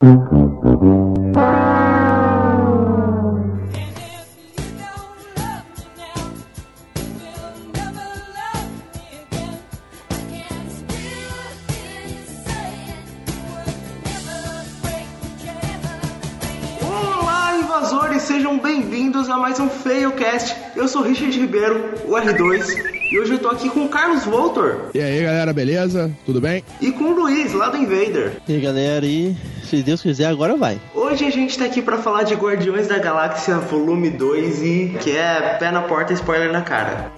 Olá, invasores, sejam bem-vindos a mais um FailCast. Eu sou Richard Ribeiro, o R2, e hoje eu tô aqui com o Carlos Voltor E aí, galera, beleza? Tudo bem? e com o Luiz, lá do Invader. E aí, galera, e se Deus quiser, agora vai. Hoje a gente tá aqui pra falar de Guardiões da Galáxia Volume 2 e que é pé na porta, spoiler na cara.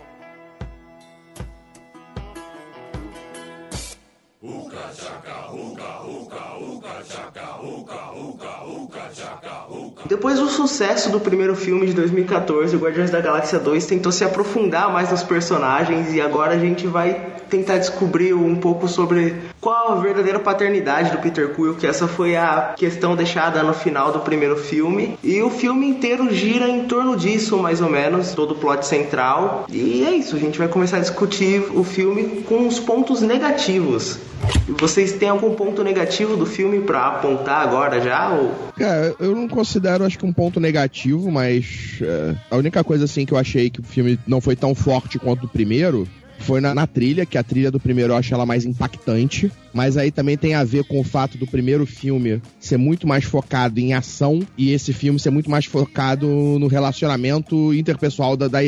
Depois do sucesso do primeiro filme de 2014, o Guardiões da Galáxia 2 tentou se aprofundar mais nos personagens e agora a gente vai tentar descobrir um pouco sobre qual a verdadeira paternidade do Peter Quill, que essa foi a questão deixada no final do primeiro filme. E o filme inteiro gira em torno disso, mais ou menos, todo o plot central. E é isso, a gente vai começar a discutir o filme com os pontos negativos. Vocês têm algum ponto negativo do filme pra apontar agora já? Ou... Cara, eu não considero, acho que um ponto negativo, mas é, a única coisa assim que eu achei que o filme não foi tão forte quanto o primeiro foi na, na trilha, que a trilha do primeiro eu acho ela mais impactante, mas aí também tem a ver com o fato do primeiro filme ser muito mais focado em ação e esse filme ser muito mais focado no relacionamento interpessoal da, da,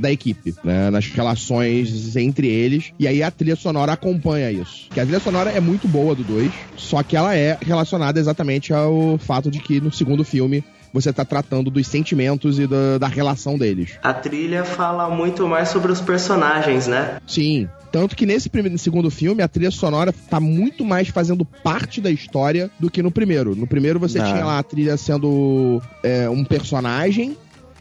da- equipe, né? nas relações entre eles, e aí a trilha sonora acompanha isso. Que a trilha sonora é muito boa do 2, só que ela é relacionada exatamente ao fato de que no segundo filme você tá tratando dos sentimentos e da, da relação deles. A trilha fala muito mais sobre os personagens, né? Sim. Tanto que nesse primeiro, segundo filme, a trilha sonora tá muito mais fazendo parte da história do que no primeiro. No primeiro você Não. tinha lá a trilha sendo é, um personagem.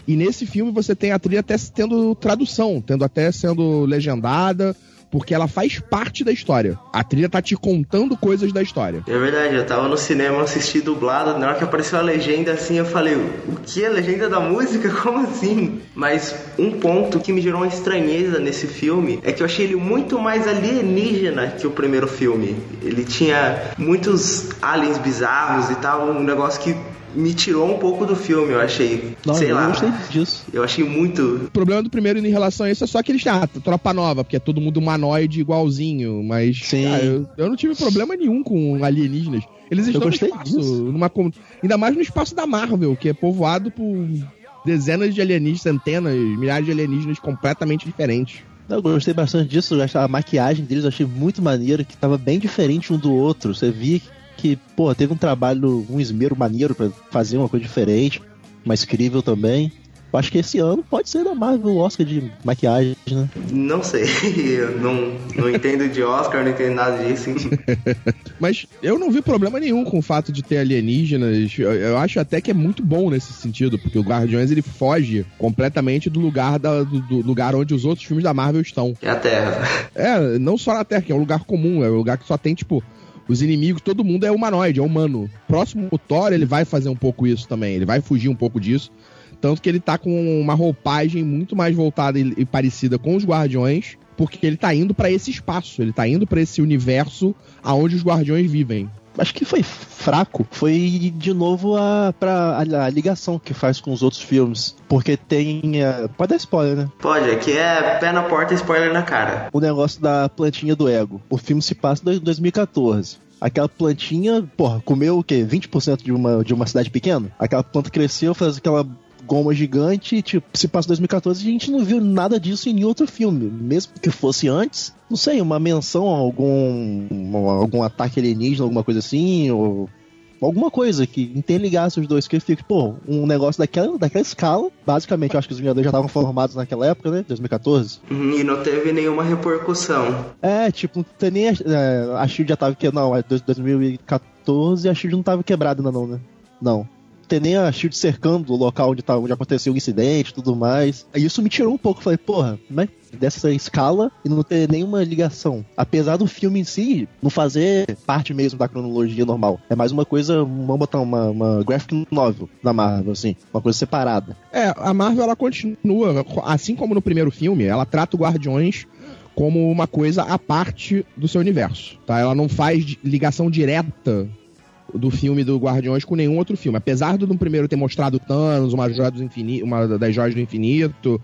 E nesse filme você tem a trilha até tendo tradução, tendo até sendo legendada, porque ela faz parte da história. A trilha tá te contando coisas da história. É verdade, eu tava no cinema assisti dublado, na hora que apareceu a legenda assim, eu falei, o que? A legenda da música? Como assim? Mas um ponto que me gerou uma estranheza nesse filme é que eu achei ele muito mais alienígena que o primeiro filme. Ele tinha muitos aliens bizarros e tal, um negócio que me tirou um pouco do filme, eu achei. Não, sei eu lá. gostei disso. Eu achei muito. O problema do primeiro em relação a isso é só que eles ah, tropa nova, porque é todo mundo humanoide igualzinho, mas Sim. cara, eu, eu não tive problema nenhum com alienígenas. Eles estão no gostei espaço, disso. numa ainda mais no espaço da Marvel, que é povoado por dezenas de alienígenas, centenas, milhares de alienígenas completamente diferentes. Eu gostei bastante disso, eu a maquiagem deles eu achei muito maneira, que tava bem diferente um do outro. Você via que, pô, teve um trabalho, um esmero maneiro pra fazer uma coisa diferente, mais crível também. Eu acho que esse ano pode ser da Marvel o Oscar de maquiagem, né? Não sei. Eu não, não entendo de Oscar, não entendo nada disso. Mas eu não vi problema nenhum com o fato de ter alienígenas. Eu, eu acho até que é muito bom nesse sentido, porque o Guardiões ele foge completamente do lugar, da- do- do lugar onde os outros filmes da Marvel estão. É a Terra. É, não só na Terra, que é um lugar comum, é um lugar que só tem, tipo, os inimigos, todo mundo é humanoide, é humano. Próximo o Thor, ele vai fazer um pouco isso também, ele vai fugir um pouco disso. Tanto que ele tá com uma roupagem muito mais voltada e, e parecida com os Guardiões, porque ele tá indo pra esse espaço, ele tá indo pra esse universo aonde os Guardiões vivem. Acho que foi fraco. Foi de novo a, pra, a, a ligação que faz com os outros filmes. Porque tem. eh, pode dar spoiler, né? Pode, aqui é pé na porta, spoiler na cara. o negócio da plantinha do ego. O filme se passa em 2014. Aquela plantinha, porra, comeu o quê? 20% de uma, de uma cidade pequena? Aquela planta cresceu, fez aquela goma gigante, tipo, se passa em 2014 e a gente não viu nada disso em nenhum outro filme. Mesmo que fosse antes, não sei, uma menção a algum, algum ataque alienígena, alguma coisa assim, ou alguma coisa que interligasse os dois, que fica, pô, um negócio daquela, daquela escala. Basicamente, eu acho que os Vingadores já estavam formados naquela época, né? 2014. Uhum, E não teve nenhuma repercussão. É, tipo, não tem nem a, é, a Shield já tava que não, é dois- 2014 a Shield não tava quebrada ainda não, né? Não. Tem nem a Shield cercando o local onde, tá, onde aconteceu o incidente e tudo mais. Aí Isso me tirou um pouco. Falei, porra, mas dessa escala e não ter nenhuma ligação. Apesar do filme em si não fazer parte mesmo da cronologia normal. É mais uma coisa, vamos botar uma, uma graphic novel da Marvel, assim. Uma coisa separada. É, a Marvel ela continua, assim como no primeiro filme, ela trata o Guardiões como uma coisa à parte do seu universo, tá? Ela não faz ligação direta do filme do Guardiões com nenhum outro filme. Apesar do no primeiro ter mostrado Thanos, uma, joia infinito, uma das joias do infinito,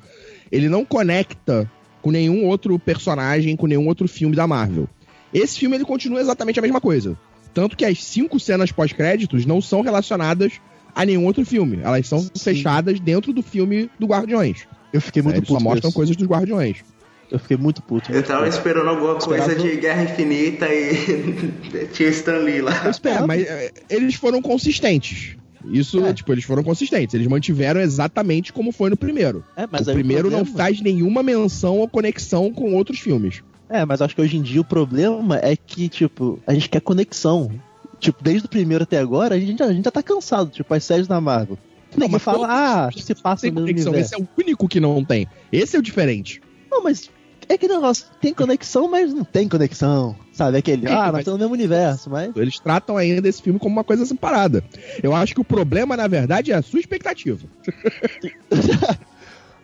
ele não conecta com nenhum outro personagem, com nenhum outro filme da Marvel. Esse filme ele continua exatamente a mesma coisa. Tanto que as cinco cenas pós-créditos não são relacionadas a nenhum outro filme. Elas são Sim. fechadas dentro do filme do Guardiões. Eu fiquei muito é, puto. Só mostram coisas dos Guardiões. Eu fiquei muito puto. eu tava puto. esperando alguma coisa de Guerra Infinita e tinha Stan Lee lá. Eu esperava. É, mas é, eles foram consistentes. Isso, é. tipo, eles foram consistentes. Eles mantiveram exatamente como foi no primeiro. É, mas o primeiro o problema... não faz nenhuma menção ou conexão com outros filmes. É, mas acho que hoje em dia o problema é que, tipo, a gente quer conexão. Tipo, desde o primeiro até agora, a gente, a gente já tá cansado, tipo, as séries da Marvel. Não, Ninguém fala, ah, se passa no conexão. Universo. Esse é o único que não tem. Esse é o diferente. Não, mas é que negócio, tem conexão, mas não tem conexão. Sabe? Aquele, é, ah, nós estamos no mesmo universo, mas. Eles tratam ainda esse filme como uma coisa separada. Eu acho que o problema, na verdade, é a sua expectativa.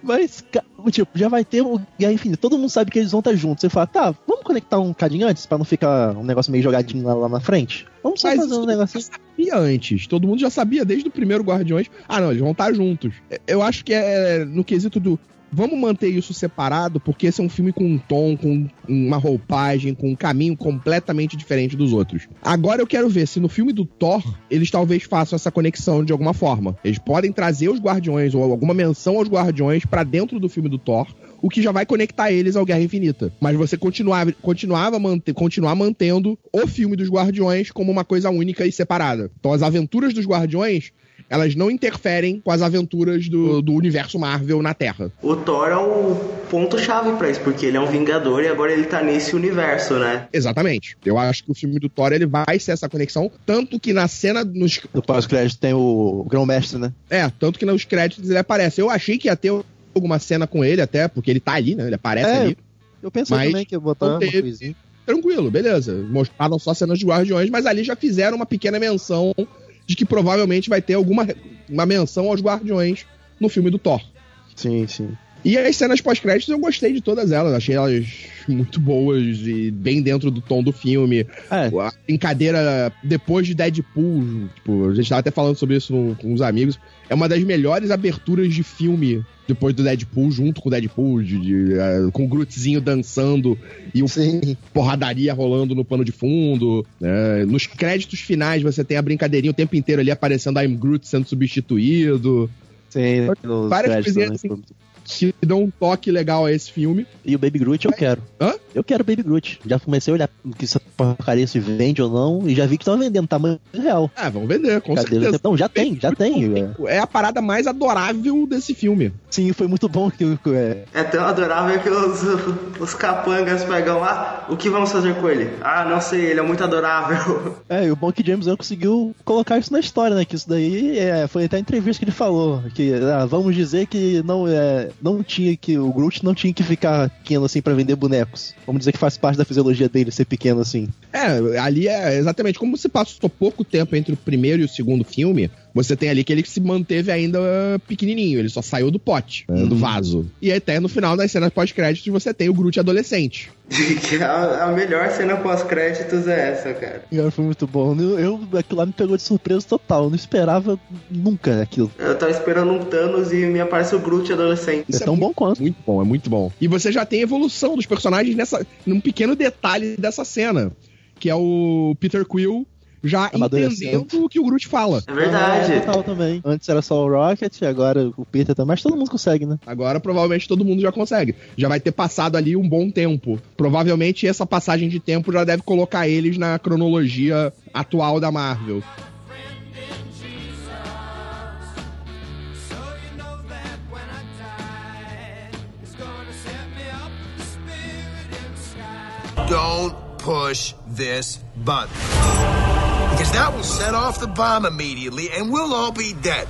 Mas, tipo, já vai ter o Guerra Infinita. Todo mundo sabe que eles vão estar juntos. Você fala, tá, vamos conectar um cadinho antes pra não ficar um negócio meio jogadinho lá, lá na frente? Vamos só Mas fazer um negócio assim. sabia antes. Todo mundo já sabia desde o primeiro Guardiões. Ah, não, eles vão estar juntos. Eu acho que é no quesito do vamos manter isso separado, porque esse é um filme com um tom, com uma roupagem, com um caminho completamente diferente dos outros. Agora eu quero ver se no filme do Thor eles talvez façam essa conexão de alguma forma. Eles podem trazer os Guardiões ou alguma menção aos Guardiões para dentro do filme do Thor, o que já vai conectar eles ao Guerra Infinita. Mas você continuava, continuava continuar mantendo o filme dos Guardiões como uma coisa única e separada. Então as aventuras dos Guardiões elas não interferem com as aventuras do, do universo Marvel na Terra. O Thor é o ponto-chave pra isso, porque ele é um Vingador e agora ele tá nesse universo, né? Exatamente. Eu acho que o filme do Thor ele vai ser essa conexão, tanto que na cena nos... No pós-crédito tem o grão-mestre, né? É, tanto que nos créditos ele aparece. Eu achei que ia ter alguma cena com ele até, porque ele tá ali, né? Ele aparece é, ali. Eu pensei mas também que ia botar uma coisinha. Tranquilo, beleza. Mostraram só cenas de Guardiões, mas ali já fizeram uma pequena menção de que provavelmente vai ter alguma uma menção aos Guardiões no filme do Thor. Sim, sim. E as cenas pós-créditos eu gostei de todas elas, achei elas muito boas e bem dentro do tom do filme. É. A brincadeira depois de Deadpool, tipo, a gente tava até falando sobre isso com uns amigos, é uma das melhores aberturas de filme depois do Deadpool, junto com o Deadpool, de, de, uh, com o Grootzinho dançando e o Sim. porradaria rolando no pano de fundo. Né? Nos créditos finais você tem a brincadeirinha o tempo inteiro ali aparecendo I'm Groot sendo substituído. Sim, várias coisinhas assim, que dão um toque legal a esse filme. E o Baby Groot eu quero. Hã? Eu quero Baby Groot. Já comecei a olhar que essa porcaria se vende ou não e já vi que estão vendendo tamanho real. Ah, vamos vender, com Cadê certeza. Não, já tem, já tem. É. é a parada mais adorável desse filme. Sim, foi muito bom. Que, é... é tão adorável que os, os capangas pegam lá. O que vamos fazer com ele? Ah, não sei, ele é muito adorável. É, e o bom é que James Gunn conseguiu colocar isso na história, né? Que isso daí é, foi até a entrevista que ele falou. Que ah, vamos dizer que não é não tinha que. O Groot não tinha que ficar pequeno assim para vender bonecos. Vamos dizer que faz parte da fisiologia dele ser pequeno assim. É, ali é exatamente como se passou pouco tempo entre o primeiro e o segundo filme. Você tem ali que ele se manteve ainda pequenininho, ele só saiu do pote, uhum. do vaso. E até no final das cenas pós-créditos você tem o Groot adolescente. a, a melhor cena pós-créditos é essa, cara. Cara, foi muito bom. Eu, eu, aquilo lá me pegou de surpresa total. Eu não esperava nunca aquilo. Eu tava esperando um Thanos e me aparece o Groot adolescente. Isso é, é tão bom quanto. Muito bom, é muito bom. E você já tem evolução dos personagens nessa, num pequeno detalhe dessa cena. Que é o Peter Quill já entendendo o que o Groot fala. É verdade. É, também. Antes era só o Rocket, agora o Peter também, mas todo mundo consegue, né? Agora provavelmente todo mundo já consegue. Já vai ter passado ali um bom tempo. Provavelmente essa passagem de tempo já deve colocar eles na cronologia atual da Marvel. Don't push this button. That will set off the bomb immediately and we'll all be dead.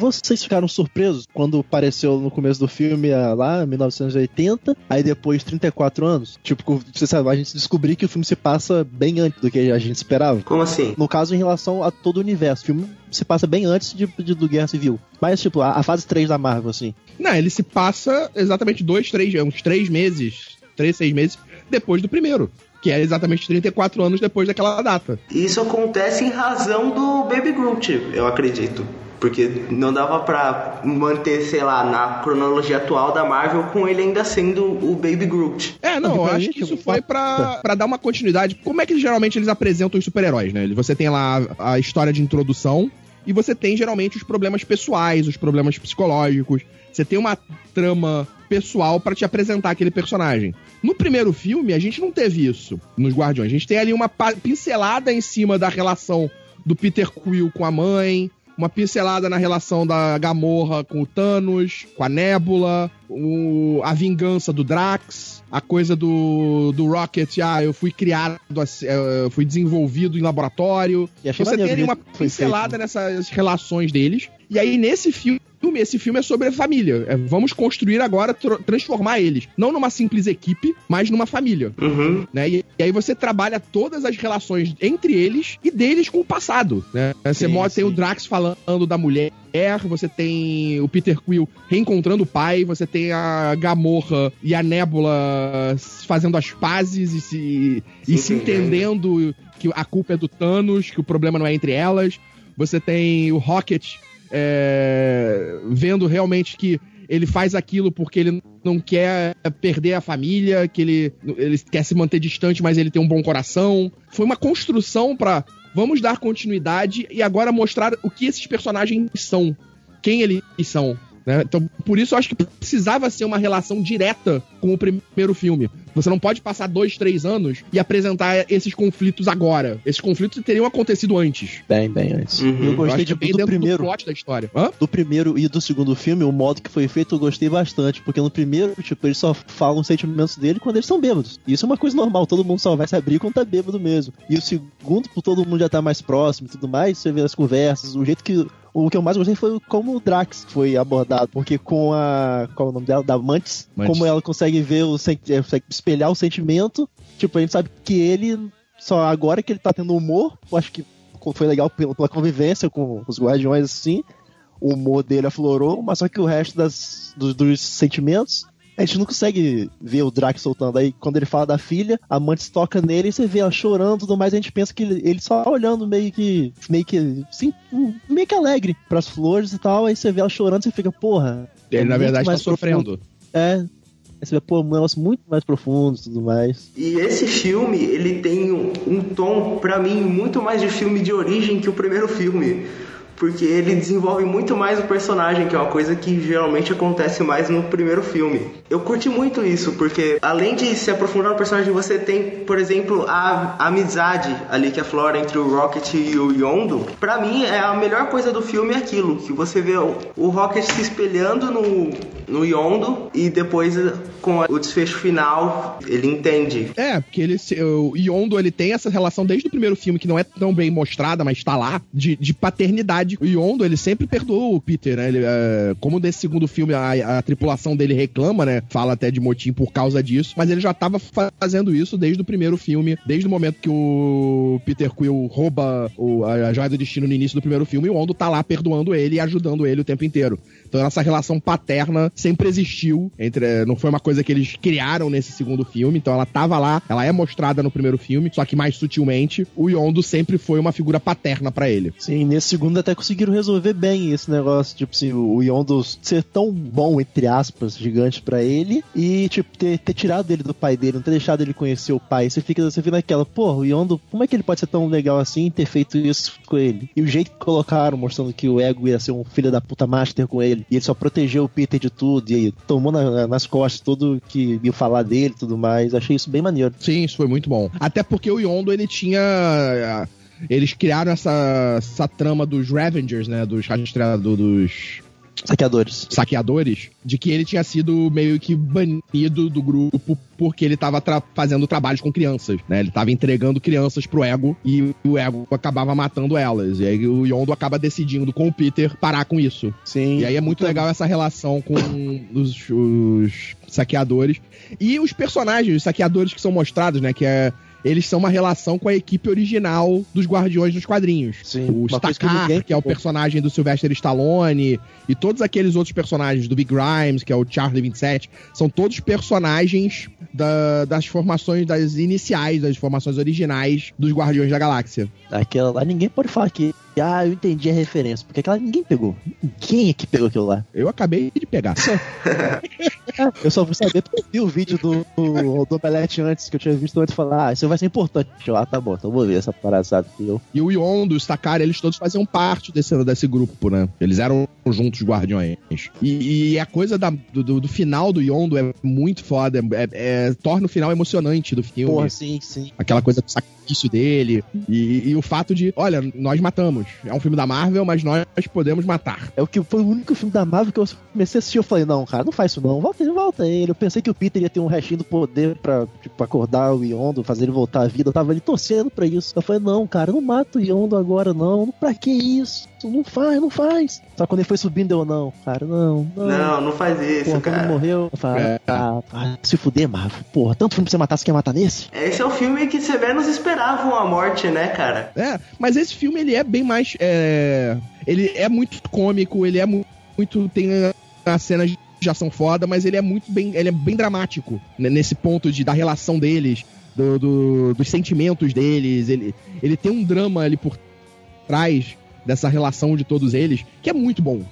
Vocês ficaram surpresos quando apareceu no começo do filme lá, 1980, aí depois 34 anos? Tipo, você sabe, a gente descobrir que o filme se passa bem antes do que a gente esperava. Como assim? No caso, em relação a todo o universo. O filme se passa bem antes de, de do Guerra Civil. Mas, tipo, a, a, fase 3 da Marvel, assim. Não, ele se passa exatamente dois, três, uns três meses, três, seis meses depois do primeiro que é exatamente 34 anos depois daquela data. Isso acontece em razão do Baby Groot, eu acredito. Porque não dava pra manter, sei lá, na cronologia atual da Marvel com ele ainda sendo o Baby Groot. É, não, eu acho que isso foi pra, pra dar uma continuidade. Como é que geralmente eles apresentam os super-heróis, né? Você tem lá a história de introdução e você tem geralmente os problemas pessoais, os problemas psicológicos. Você tem uma trama pessoal para te apresentar aquele personagem. No primeiro filme, a gente não teve isso nos Guardiões. A gente tem ali uma pincelada em cima da relação do Peter Quill com a mãe, uma pincelada na relação da Gamorra com o Thanos, com a Nebula, o, a vingança do Drax, a coisa do, do Rocket, ah, eu fui criado, eh, eu fui desenvolvido em laboratório. Você tem uma pincelada nessas relações deles. E aí, nesse filme, esse filme é sobre a família. É, vamos construir agora, transformar eles. Não numa simples equipe, mas numa família. Uhum. Né? E, e, aí você trabalha todas as relações entre eles e deles com o passado. Né? Você sim, mostra, tem o Drax falando da mulher, você tem o Peter Quill reencontrando o pai, você tem a Gamorra e a Nebula fazendo as pazes e se, e se entendendo que a culpa é do Thanos, que o problema não é entre elas. Você tem o Rocket é, vendo realmente que ele faz aquilo porque ele não quer perder a família, que ele, ele quer se manter distante, mas ele tem um bom coração. Foi uma construção para vamos dar continuidade e agora mostrar o que esses personagens são, quem eles são. Né? Então, por isso eu acho que precisava ser uma relação direta com o primeiro filme. Você não pode passar dois, três anos e apresentar esses conflitos agora. Esses conflitos teriam acontecido antes. Bem, bem antes. Uhum. Eu gostei eu de, do primeiro. Do plot da história. Hã? Do primeiro e do segundo filme, o modo que foi feito eu gostei bastante. Porque no primeiro, tipo, eles só falam os sentimentos dele quando eles são bêbados. E isso é uma coisa normal. Todo mundo só vai se abrir quando tá bêbado mesmo. E o segundo, por todo mundo já tá mais próximo e tudo mais, você vê as conversas, o jeito que o que eu mais gostei foi como o Drax foi abordado, porque com a. Qual é o nome dela? Da Mantis, Mantis. como ela consegue ver o. É, espelhar o sentimento. Tipo, a gente sabe que ele. Só agora que ele tá tendo humor, eu acho que foi legal pela, pela convivência com os guardiões assim. O humor dele aflorou, mas só que o resto das, dos, dos sentimentos a gente não consegue ver o Drax soltando. Aí, quando ele fala da filha, a Mantis toca nele e você vê ela chorando e tudo mais. A gente pensa que ele, ele, só olhando meio que, meio que, sim, meio que alegre pras flores e tal. Aí você vê ela chorando e você fica, porra. Ele, é na verdade, tá sofrendo. É, Aí você vê, pô, um negócio muito mais profundo e tudo mais. E esse filme, ele tem um, um tom, para mim, muito mais de filme de origem que o primeiro filme porque ele desenvolve muito mais o personagem, que é uma coisa que geralmente acontece mais no primeiro filme. Eu curti muito isso, porque além de se aprofundar no personagem, você tem, por exemplo, a, amizade ali que aflora entre o Rocket e o Yondo. Para mim, é a melhor coisa do filme é aquilo, que você vê o, o Rocket se espelhando no, no Yondo e depois com o desfecho final, ele entende. É, porque ele, o Yondo ele tem essa relação desde o primeiro filme, que não é tão bem mostrada, mas tá lá, de, de paternidade. O Yondo, ele sempre perdoou o Peter, né? Ele, é, como nesse segundo filme a, a, tripulação dele reclama, né? Fala até de motim por causa disso, mas ele já tava fazendo isso desde o primeiro filme, desde o momento que o Peter Quill rouba o, a, a joia do destino no início do primeiro filme, o Yondo tá lá perdoando ele e ajudando ele o tempo inteiro. Então essa relação paterna sempre existiu entre, não foi uma coisa que eles criaram nesse segundo filme, então ela tava lá, ela é mostrada no primeiro filme, só que mais sutilmente, o Yondo sempre foi uma figura paterna para ele. Sim, nesse segundo até conseguiram resolver bem esse negócio, tipo assim, o Yondo ser tão bom, entre aspas, gigante para ele, e tipo, ter, ter tirado ele do pai dele, não ter deixado ele conhecer o pai. Você fica, você fica naquela, pô, o Yondo, como é que ele pode ser tão legal assim ter feito isso com ele? E o jeito que colocaram, mostrando que o Ego ia ser um filho da puta master com ele, e ele só protegeu o Peter de tudo, e tomou na, nas costas tudo que ia falar dele e tudo mais. Achei isso bem maneiro. Sim, isso foi muito bom. Até porque o Yondo, ele tinha eles criaram essa, essa trama dos Ravengers, né? Dos rastreadores, Saqueadores. saqueadores, de que ele tinha sido meio que banido do grupo porque ele tava tra- fazendo trabalhos com crianças, né? Ele tava entregando crianças pro Ego e o Ego acabava matando elas. E aí o Yondo acaba decidindo com o Peter parar com isso. Sim. E aí é muito legal essa relação com os, os saqueadores. E os personagens, os saqueadores que são mostrados, né? Que é. Eles são uma relação com a equipe original dos Guardiões dos quadrinhos. Sim, O que Stakar, ninguém que é o personagem do Sylvester Stallone, e todos aqueles outros personagens do Big Grimes, que é o Charlie 27, são todos personagens da- das formações, das iniciais, das formações originais dos Guardiões da Galáxia. Aquela lá, ninguém pode falar que. Ah, eu entendi a referência. Porque aquela ninguém pegou. Quem é que pegou aquilo lá? Eu acabei de pegar. Eu só vou saber porque eu vi o vídeo do, do, do Omelete antes, que eu tinha visto antes falar, ah, isso vai ser importante. Eu, ah, tá bom, então eu vou ver essa palhaçada. E eu, E o Yondo, o Stakar, eles todos faziam parte desse, desse grupo, né? Eles eram juntos guardiões. E, e a coisa da- do, do- do final do Yondo é muito foda. É, é- torna o final emocionante do filme. porra, sim, sim. Aquela coisa do sacrifício dele. E, e o fato de, olha, nós matamos. É um filme da Marvel, mas nós podemos matar. É o que foi o único filme da Marvel que eu comecei a assistir. Eu falei, não, cara, não faz isso não. Volta ele, volta ele. Eu pensei que o Peter ia ter um restinho do poder pra, tipo, acordar o Yondo, fazer ele voltar à vida. Eu tava ali torcendo pra isso. Eu falei, não, cara, não mata o Yondo agora, não. Pra que isso? Não faz, não faz. Só quando ele foi subindo, eu não, cara, não, não. Não, não faz isso, Porra, quando cara. morreu, eu falei, É. ah, ah, se fuder, Marvel. Porra, tanto filme pra você matar, você quer matar nesse? Esse é o filme que você menos esperavam a morte, né, cara? É, mas esse filme, ele é bem mais... é, ele é muito cômico, ele é mu- muito... Tem as cenas de ação foda, mas ele é muito bem... Ele é bem dramático, né, nesse ponto de, da relação deles, do, do- dos sentimentos deles. Ele, ele tem um drama ali por trás dessa relação de todos eles, que é muito bom.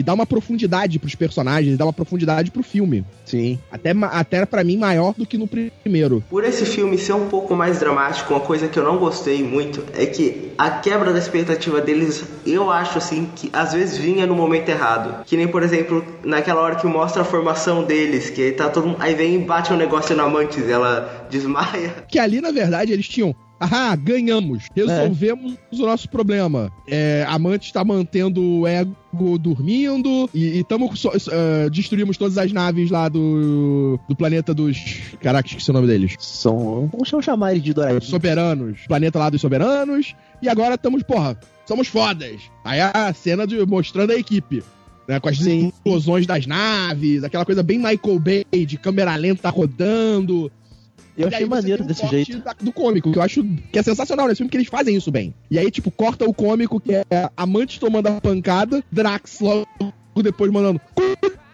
E dá uma profundidade pros personagens, dá uma profundidade pro filme. Sim. Até, até para mim, maior do que no primeiro. Por esse filme ser um pouco mais dramático, uma coisa que eu não gostei muito é que a quebra da expectativa deles, eu acho assim, que às vezes vinha no momento errado. Que nem, por exemplo, naquela hora que mostra a formação deles, que aí tá todo mundo- Aí vem e bate um negócio na Mantis, ela desmaia. Que ali, na verdade, eles tinham. Ah, ganhamos. Resolvemos o nosso problema. É, a Mantis está mantendo o ego dormindo e, e tamo, so- eh, destruímos todas as naves lá do, do planeta dos. Caraca, esqueci o nome deles. São. Vamos chamar ele de Doradinho. Soberanos. Planeta lá dos soberanos. E agora estamos, porra, somos fodas. Aí a cena de, mostrando a equipe. Né, com as Sim. explosões das naves, aquela coisa bem Michael Bay, de câmera lenta rodando. Eu achei maneiro desse jeito. da- do cômico, que eu acho que é sensacional nesse filme, que eles fazem isso bem. E aí, tipo, corta o cômico, que é Amante tomando a pancada, Drax logo depois mandando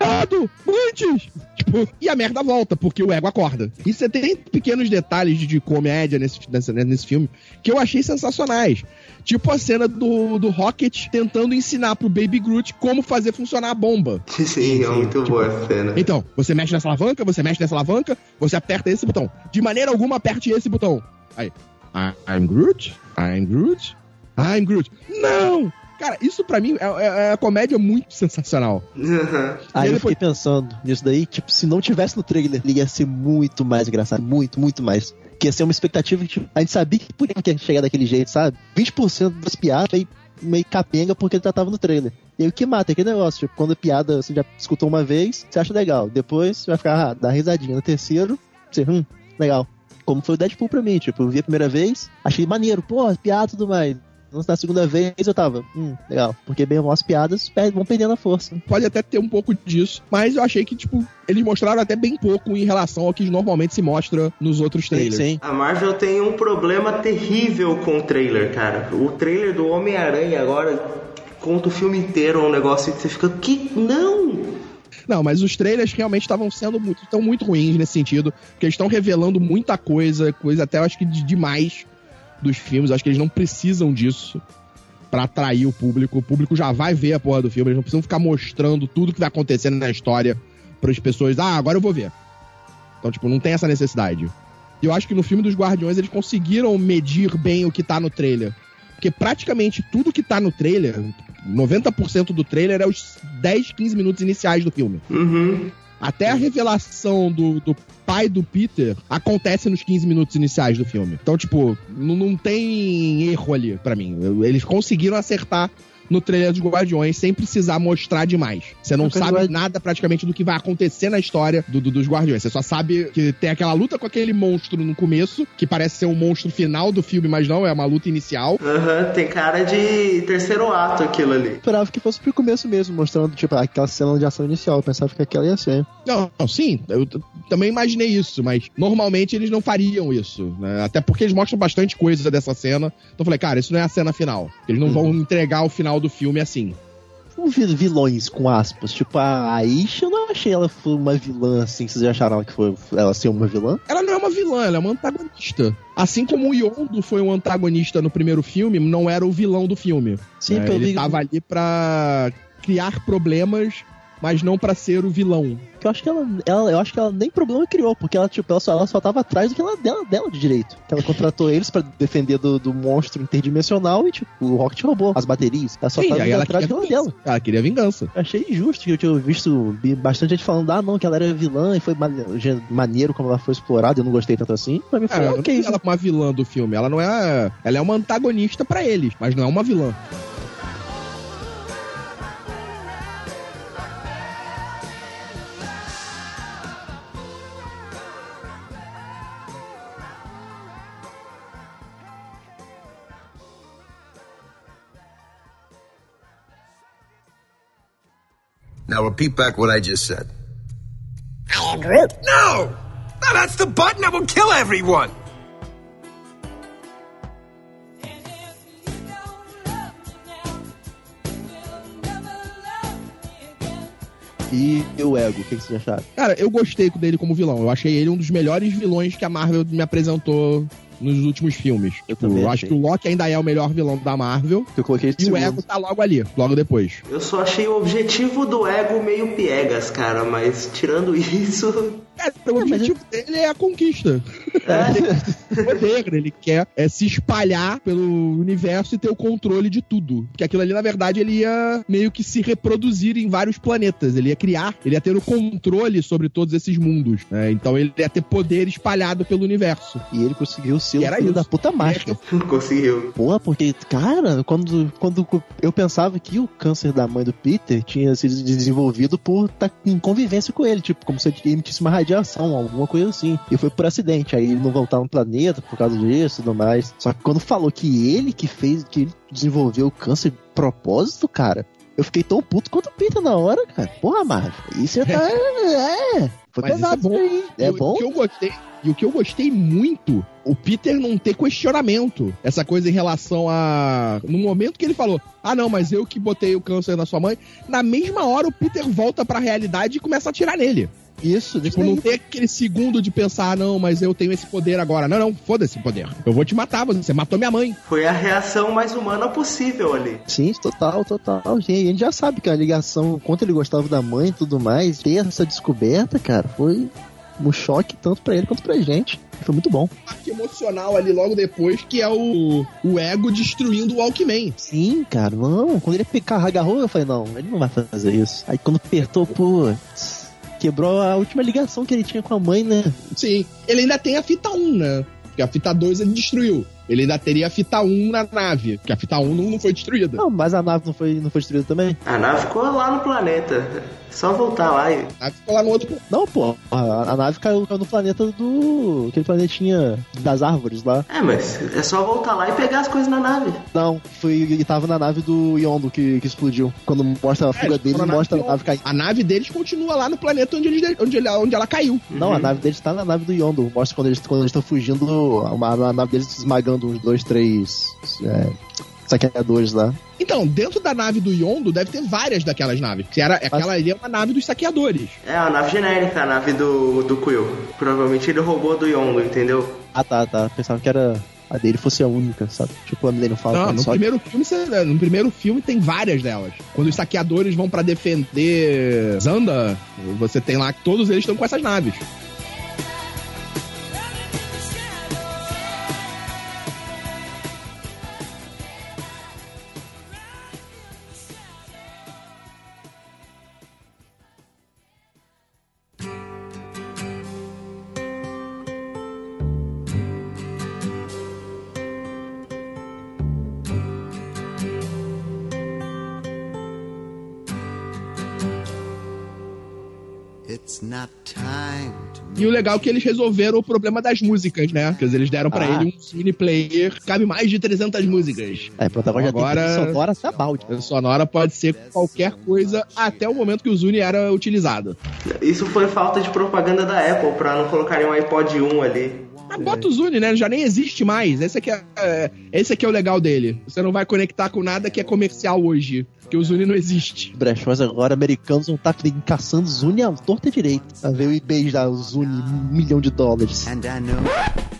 Cuidado, antes! Tipo, e a merda volta, porque o ego acorda. E você tem pequenos detalhes de, de comédia nesse, nesse, nesse filme que eu achei sensacionais. Tipo a cena do, do Rocket tentando ensinar pro Baby Groot como fazer funcionar a bomba. Sim, é muito boa essa cena. Então, você mexe nessa alavanca, você mexe nessa alavanca, você aperta esse botão. De maneira alguma, aperte esse botão. Aí, I'm Groot, I'm Groot, I'm Groot. Não! Cara, isso pra mim é, é, é uma comédia muito sensacional. Aí E eu depois- fiquei pensando nisso daí, tipo, se não tivesse no trailer, ele ia ser muito mais engraçado. Muito, muito mais. Que ia ser uma expectativa que tipo, a gente sabia que podia chegar daquele jeito, sabe? 20% das piadas meio, meio capenga porque ele já tava no trailer. E aí o que mata é aquele negócio, tipo, quando a piada você já escutou uma vez, você acha legal. Depois você vai ficar, ah, dá risadinha. No terceiro, você, hum, legal. Como foi o Deadpool pra mim, tipo, eu vi a primeira vez, achei maneiro, pô, piada e tudo mais. Na segunda vez eu tava, hum, legal. Porque bem, as piadas vão perdendo a força. Pode até ter um pouco disso, mas eu achei que, tipo, eles mostraram até bem pouco em relação ao que normalmente se mostra nos outros trailers. Sim, A Marvel tem um problema terrível com o trailer, cara. O trailer do Homem-Aranha agora conta o filme inteiro, é um negócio que você fica, que não! Não, mas os trailers realmente estavam sendo muito, estão muito ruins nesse sentido, porque eles estão revelando muita coisa, coisa até eu acho que de demais dos filmes. Acho que eles não precisam disso pra atrair o público. O público já vai ver a porra do filme, eles não precisam ficar mostrando tudo que vai acontecendo na história para as pessoas. Ah, agora eu vou ver. Então, tipo, não tem essa necessidade. E eu acho que no filme dos Guardiões eles conseguiram medir bem o que tá no trailer. Porque praticamente tudo que tá no trailer, 90% do trailer é os 10, 15 minutos iniciais do filme. Uhum. Até a revelação do, do pai do Peter acontece nos 15 minutos iniciais do filme. Então, tipo, não, tem erro ali pra mim. Eles conseguiram acertar no trailer dos Guardiões sem precisar mostrar demais. Você não sabe nada praticamente do que vai acontecer na história do- do- dos Guardiões. Você só sabe que tem aquela luta com aquele monstro no começo, que parece ser um monstro final do filme, mas não, é uma luta inicial. Aham, tem cara de terceiro ato aquilo ali. esperava que fosse pro começo mesmo, mostrando, tipo, aquela cena de ação inicial. Eu pensava que aquela ia ser. Não, não, sim, eu também imaginei isso, mas normalmente eles não fariam isso, né? Até porque eles mostram bastante coisa dessa cena. Então eu falei, cara, isso não é a cena final. Eles não vão entregar o final do filme assim. Um vi- vilões, com aspas. Tipo, a Aisha, eu não achei ela uma vilã assim. Vocês acharam que foi ela ser uma vilã? Ela não é uma vilã, ela é uma antagonista. Assim como o Yondo foi um antagonista no primeiro filme, não era o vilão do filme. Sim, né? Ele vi. tava ali pra criar problemas, mas não pra ser o vilão. eu acho que ela, ela- eu acho que ela nem problema criou, porque ela, tipo, ela só, ela só tava atrás do que ela dela, dela de direito. Ela contratou eles pra defender do, do monstro interdimensional e, tipo, o Rocket roubou as baterias. Ela só Sim, tava ela atrás do que ela dela. Ela queria vingança. Eu achei injusto que eu tinha visto bastante gente falando, ah, não, que ela era vilã e foi maneiro como ela foi explorada, eu não gostei tanto assim. Pra mim foi ok. vejo ela como uma vilã do filme. Ela não é. Ela é uma antagonista pra eles, mas não é uma vilã. Now repeat back what I just said. I am Groot. No! No, that's the button that will kill everyone! E o Ego, o que, que vocês acharam? Cara, eu gostei dele como vilão. Eu achei ele um dos melhores vilões que a Marvel me apresentou nos últimos filmes. Eu Tipo, também eu acho que o Loki ainda é o melhor vilão da Marvel. Eu coloquei E o segundo. Ego tá logo ali, logo depois. Eu só achei o objetivo do ego meio piegas, cara, mas tirando isso. Cara, o objetivo dele é a conquista. É, poder, ele quer é, se espalhar pelo universo e ter o controle de tudo. Porque aquilo ali, na verdade, ele ia meio que se reproduzir em vários planetas. Ele ia criar, ele ia ter o controle sobre todos esses mundos. né? Então ele ia ter poder espalhado pelo universo. E ele conseguiu ser o era filho da puta mágica. conseguiu. Porra, porque, cara, quando, quando eu pensava que o câncer da mãe do Peter tinha sido desenvolvido por estar em convivência com ele, tipo, como se ele emitisse uma radiação, alguma coisa assim. E foi por acidente, aí ele não voltava no planeta por causa disso e tudo mais. Só que quando falou que ele que fez, que ele desenvolveu o câncer de propósito, cara, eu fiquei tão puto quanto o Peter na hora, cara. Porra, Marvel, isso tá. é. Foi Mas isso é pesado bom. aí. É e bom? O que eu gostei, e o que eu gostei muito, o Peter não ter questionamento. Essa coisa em relação a. No momento que ele falou, ah, não, mas eu que botei o câncer na sua mãe, na mesma hora o Peter volta pra realidade e começa a atirar nele. Isso, Tipo, não ter aquele segundo de pensar, ah, não, mas eu tenho esse poder agora. Não, não, foda-se poder. Eu vou te matar, você matou minha mãe. Foi a reação mais humana possível ali. Sim, total, total. Gente, a gente já sabe que a ligação, quanto ele gostava da mãe e tudo mais, ter essa descoberta, cara, foi um choque tanto pra ele quanto pra gente. Foi muito bom. Parte emocional ali logo depois, que é o, o ego destruindo o Walkman. Sim, cara, não. Quando ele pegar agarrou, eu falei, não, ele não vai fazer isso. Aí quando apertou, putz, quebrou a última ligação que ele tinha com a mãe, né? Sim. Ele ainda tem a fita 1, né? Porque a fita 2 ele destruiu. Ele ainda teria a fita 1 na nave, porque a fita 1 não, não foi destruída. Não, mas a nave não foi, não foi destruída também? A nave ficou lá no planeta. Só voltar lá e. A nave ficou lá no outro. Não, pô. A, a nave caiu, caiu no planeta do. aquele planetinha das árvores lá. É, mas é só voltar lá e pegar as coisas na nave. Não, foi. Ele tava na nave do Yondo que, que explodiu. Quando mostra a fuga eles dele, foram na mostra a nave caindo. A nave deles continua lá no planeta onde, eles, onde, ele- onde ela caiu. Não, a nave deles tá na nave do Yondo. Mostra quando eles quando eles estão fugindo, uma, a nave deles esmagando uns dois, três é, saqueadores lá. Então, dentro da nave do Yondo deve ter várias daquelas naves. Que era, aquela ali é uma nave dos saqueadores. É a nave genérica, a nave do, do Quill. Provavelmente ele roubou do Yondo, entendeu? Ah, tá, tá. Pensava que era a dele fosse a única, sabe? Tipo, a Millennium Falcon. Não, no só primeiro filme, você- no primeiro filme tem várias delas. Quando os saqueadores vão pra defender Zanda, você tem lá que todos eles estão com essas naves. E o legal é que eles resolveram o problema das músicas, né? Porque eles deram pra Ah. ele um Zune player, cabe mais de 300 músicas. É, pronto, agora sonora essa balde. A sonora pode ser qualquer coisa até o momento que o Zune era utilizado. Isso foi falta de propaganda da Apple pra não colocarem um iPod 1 ali. Mas bota o Zune, né? Já nem existe mais. Esse aqui é, é, esse aqui é o legal dele. Você não vai conectar com nada que é comercial hoje. Porque o Zune não existe. Brechós agora, americanos vão estar caçando Zune à torta e direita. A ver o eBay o Zune, um milhão de dólares. And I know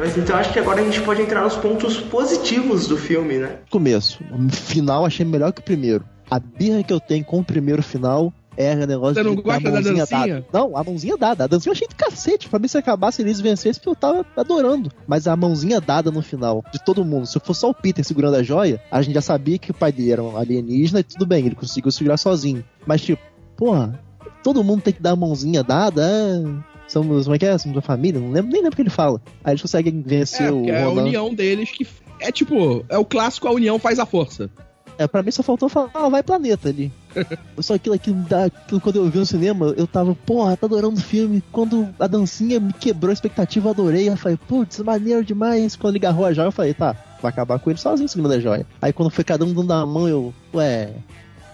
Mas então acho que agora a gente pode entrar nos pontos positivos do filme, né? Começo. O final achei melhor que o primeiro. A birra que eu tenho com o primeiro final é o negócio Você não de gosta a da mãozinha dancinha? dada. Não, a mãozinha dada. A dancinha eu achei de cacete. Pra mim, se acabasse eles vencessem, eu tava adorando. Mas a mãozinha dada no final, de todo mundo. Se fosse só o Peter segurando a joia, a gente já sabia que o pai dele era um alienígena e tudo bem, ele conseguiu segurar sozinho. Mas, tipo, porra, todo mundo tem que dar a mãozinha dada, é... Somos, como é que é? Somos uma família? Não lembro, nem lembro o que ele fala. Aí eles conseguem vencer É, o é a Roland. união deles que. É tipo, é o clássico, a união faz a força. É, pra mim só faltou falar, ah, vai planeta ali. só aquilo aqui, aquilo quando eu vi no cinema, eu tava, porra, tá adorando o filme. Quando a dancinha me quebrou a expectativa, eu adorei. Eu falei, putz, maneiro demais. Quando ele agarrou a joia, eu falei, tá, vai acabar com ele sozinho segurando a joia. Aí quando foi cada um dando a mão, eu, ué,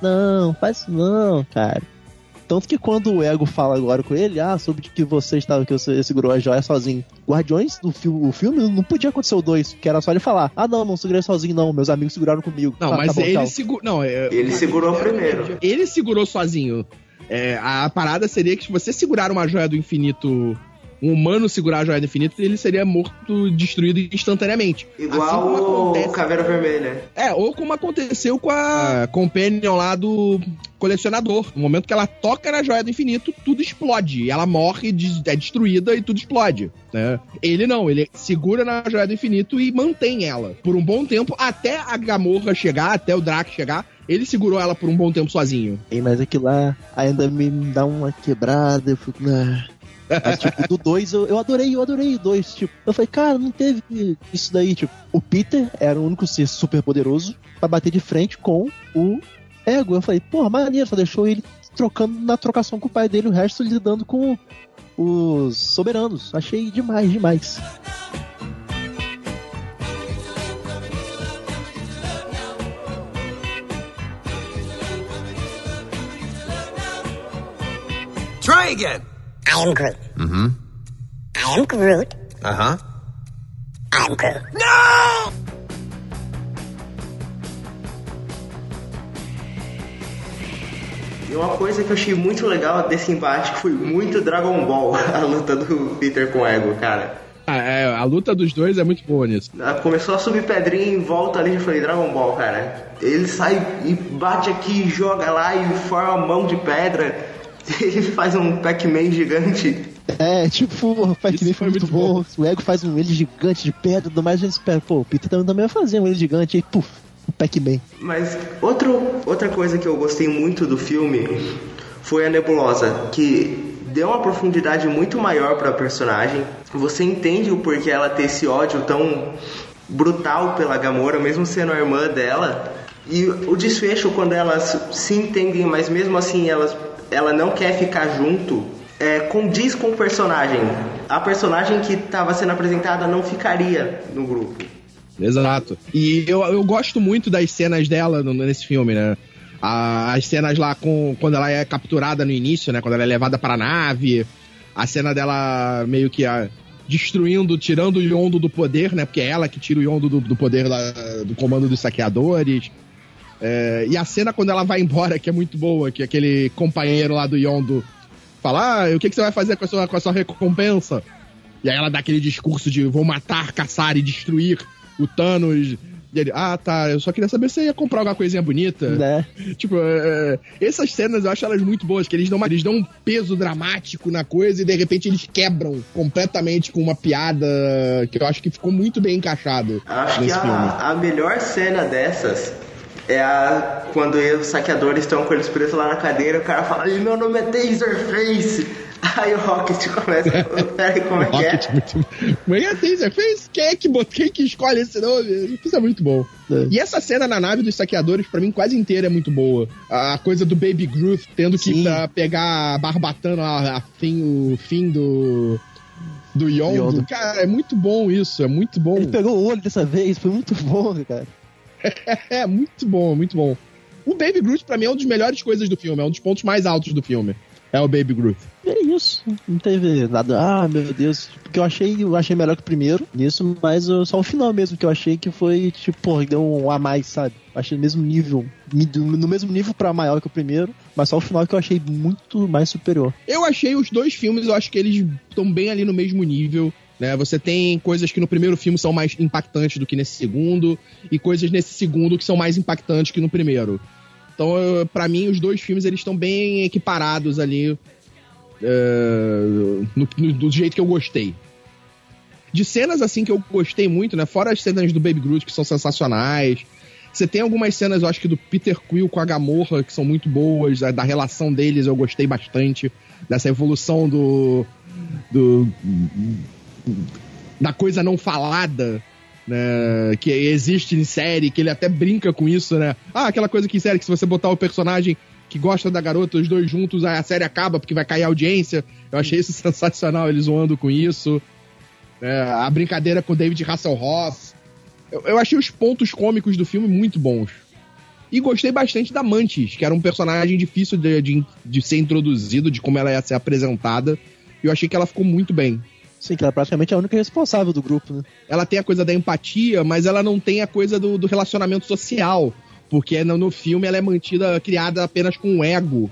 não, faz isso não, cara. Tanto que quando o Ego fala agora com ele, ah, sobre que você estava, que você segurou a joia sozinho. Guardiões do fi o filme não podia acontecer o dois, que era só ele falar, ah não, não segurei sozinho não, meus amigos seguraram comigo. Não, Tá, mas tá bom, ele tchau. segurou. Não, é- Ele segurou primeiro. Ele segurou sozinho. É, a parada seria que se você segurar uma joia do infinito, um humano segurar a joia do infinito, ele seria morto, destruído instantaneamente. Assim como Igual o acontece- Caveira Vermelha. É, ou como aconteceu com a Companion lá do colecionador. No momento que ela toca na joia do infinito, tudo explode. Ela morre, é destruída e tudo explode. Né? Ele não, ele segura na joia do infinito e mantém ela por um bom tempo, até a Gamorra chegar, até o Drac chegar. Ele segurou ela por um bom tempo sozinho. Ei, Mas aquilo lá ainda me dá uma quebrada, eu fico. Ah. Mas, tipo, do 2 eu, eu adorei, eu adorei o 2. Tipo, eu falei, cara, não teve isso daí. Tipo, o Peter era o único ser super poderoso pra bater de frente com o Ego. Eu falei, porra, maneiro, só deixou ele trocando na trocação com o pai dele, o resto lidando com os soberanos. Achei demais, demais. Try again. I am Groot. Mm-hmm. I am Groot. Uh huh. I'm Groot. No! E uma coisa que eu achei muito legal desse embate foi muito Dragon Ball, a luta do Peter com o Ego, cara. Ah, é, a luta dos dois é muito boa nisso. Ah, Começou a subir pedrinha em volta ali, eu falei, Dragon Ball, cara. Ele sai e bate aqui, joga lá e forma a mão de pedra. Ele faz um Pac-Man gigante. É, tipo, o Pac-Man foi foi muito muito bom. O Ego faz um ele gigante de pedra, tudo mais a gente espera. Pô, o Peter também, também vai fazer um ele gigante, aí, puf, o Pac-Man. Mas outro, outra coisa que eu gostei muito do filme foi a nebulosa, que deu uma profundidade muito maior pra personagem. Você entende o porquê ela ter esse ódio tão brutal pela Gamora, mesmo sendo a irmã dela. E o desfecho quando elas se entendem, mas mesmo assim elas, ela não quer ficar junto, é, condiz com o personagem. A personagem que estava sendo apresentada não ficaria no grupo. Exato. E eu, eu gosto muito das cenas dela nesse filme, né? As cenas lá com quando ela é capturada no início, né? Quando ela é levada para a nave. A cena dela meio que a, destruindo, tirando o Yondo do poder, né? Porque é ela que tira o Yondo do, do poder lá, do comando dos saqueadores. É, e a cena quando ela vai embora, que é muito boa, que aquele companheiro lá do Yondo fala: Ah, o que, que você vai fazer com a, sua, com a sua recompensa? E aí ela dá aquele discurso de vou matar, caçar e destruir o Thanos. E ele, ah, tá, eu só queria saber se você ia comprar alguma coisinha bonita. Né? Tipo, é, essas cenas eu acho elas muito boas, que eles dão, uma- eles dão um peso dramático na coisa e de repente eles quebram completamente com uma piada que eu acho que ficou muito bem encaixado Acho que nesse filme. a, a melhor cena dessas é a quando os saqueadores estão com eles presos lá na cadeira, o cara fala, "Ih, meu nome é Taserface. Aí o Rocket começa. Peraí, como é que é? Rocket, muito... Como é que é? Fez? Quem é que, quem que escolhe esse nome? Isso é muito bom. É. E essa cena na nave dos saqueadores, pra mim, quase inteira é muito boa. A coisa do Baby Groot tendo que Sim. pra pegar a barbatana, a, a fim, o fim do. Do. Yondo. Cara, é muito bom isso, é muito bom. Ele pegou o olho dessa vez, foi muito bom, cara. É, muito bom, muito bom. O Baby Groot, pra mim, é uma das melhores coisas do filme, é um dos pontos mais altos do filme. É o Baby Groot. É isso. Não teve nada. Ah, meu Deus. Porque eu achei, eu achei melhor que o primeiro nisso, mas só o final mesmo, que eu achei que foi, tipo, deu um a mais, sabe? Achei no mesmo nível. No mesmo nível pra maior que o primeiro, mas só o final que eu achei muito mais superior. Eu achei os dois filmes, eu acho que eles estão bem ali no mesmo nível. Né? Você tem coisas que no primeiro filme são mais impactantes do que nesse segundo, e coisas nesse segundo que são mais impactantes que no primeiro. Então, pra mim, os dois filmes eles estão bem equiparados ali é, no- no- do jeito que eu gostei. De cenas assim que eu gostei muito, né? Fora as cenas do Baby Groot, que são sensacionais. Você tem algumas cenas, eu acho que do Peter Quill com a Gamorra, que são muito boas, da relação deles eu gostei bastante. Dessa evolução do. do da coisa não falada, né? Que existe em série, que ele até brinca com isso, né? Ah, aquela coisa que em série, que se você botar o personagem que gosta da garota, os dois juntos, a série acaba porque vai cair a audiência. Eu achei isso sensacional, eles zoando com isso. É, a brincadeira com o David Hasselhoff. Eu, eu achei os pontos cômicos do filme muito bons. E gostei bastante da Mantis, que era um personagem difícil de, de, de ser introduzido, de como ela ia ser apresentada. E eu achei que ela ficou muito bem. Sim, que ela praticamente é a única responsável do grupo, né? Ela tem a coisa da empatia, mas ela não tem a coisa do, do relacionamento social. Porque no, no filme ela é mantida, criada apenas com o ego.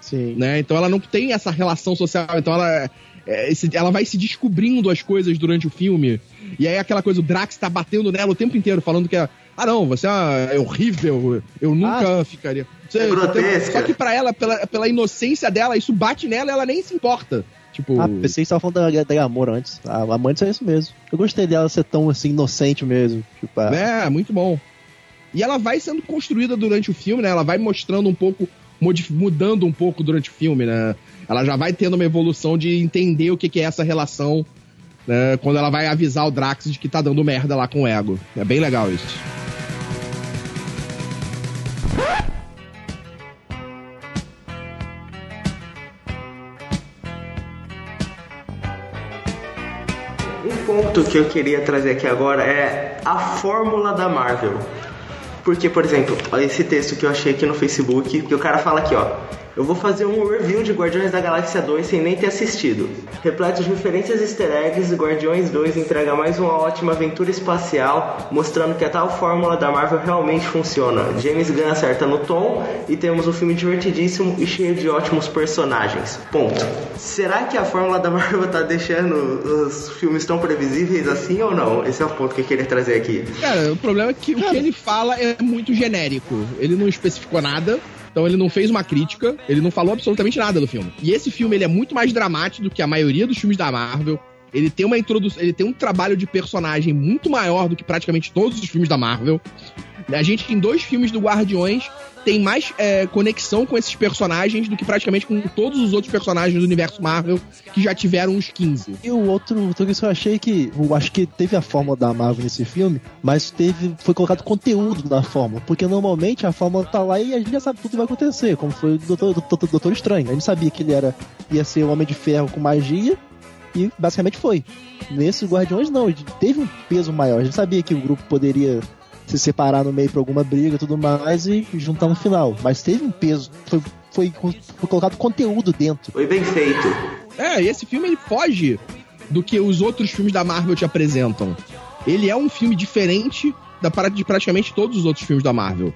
Sim. né? Então ela não tem essa relação social. Então ela, é, esse- ela vai se descobrindo as coisas durante o filme. E aí aquela coisa, o Drax tá batendo nela o tempo inteiro, falando que é. Ah, não, você é, é horrível, eu nunca ficaria. Você- É grotesca. Só que pra ela, pela, pela inocência dela, isso bate nela e ela nem se importa. Tipo. Ah, pensei que você tava falando da, da Gamora antes. A Amantes é isso mesmo. Eu gostei dela ser tão assim, inocente mesmo. Tipo, ah, É, muito bom. E ela vai sendo construída durante o filme, né? Ela vai mostrando um pouco, mudando um pouco durante o filme, né? Ela já vai tendo uma evolução de entender o que, que é essa relação, né? Quando ela vai avisar o Drax de que tá dando merda lá com o ego. É bem legal isso. Um ponto que eu queria trazer aqui agora é a fórmula da Marvel. Porque, por exemplo, esse texto que eu achei aqui no Facebook, que o cara fala aqui, ó. Eu vou fazer um review de Guardiões da Galáxia 2 sem nem ter assistido. Repleto de referências e easter eggs, Guardiões 2 entrega mais uma ótima aventura espacial, mostrando que a tal fórmula da Marvel realmente funciona. James Gunn acerta no tom e temos um filme divertidíssimo e cheio de ótimos personagens. Ponto. Será que a fórmula da Marvel tá deixando os filmes tão previsíveis assim ou não? Esse é o ponto que eu queria trazer aqui. Cara, o problema é que o que ele fala é muito genérico. Ele não especificou nada. Então ele não fez uma crítica, ele não falou absolutamente nada do filme. E esse filme ele é muito mais dramático do que a maioria dos filmes da Marvel. Ele tem uma introdução, ele tem um trabalho de personagem muito maior do que praticamente todos os filmes da Marvel. A gente tem dois filmes do Guardiões tem mais é, conexão com esses personagens do que praticamente com todos os outros personagens do universo Marvel que já tiveram uns 15. E o outro, coisa que eu achei que. Eu acho que teve a fórmula da Marvel nesse filme, mas teve. Foi colocado conteúdo na fórmula. Porque normalmente a fórmula tá lá e a gente já sabe tudo que vai acontecer, como foi o Doutor, Doutor, Doutor Estranho. A gente sabia que ele era. ia ser o Homem de Ferro com magia. E basicamente foi. Nesses Guardiões não, teve um peso maior. A gente sabia que o grupo poderia se separar no meio por alguma briga e tudo mais e juntar no final. Mas teve um peso, foi, foi, foi colocado conteúdo dentro. Foi bem feito. É, e esse filme ele foge do que os outros filmes da Marvel te apresentam. Ele é um filme diferente da de praticamente todos os outros filmes da Marvel.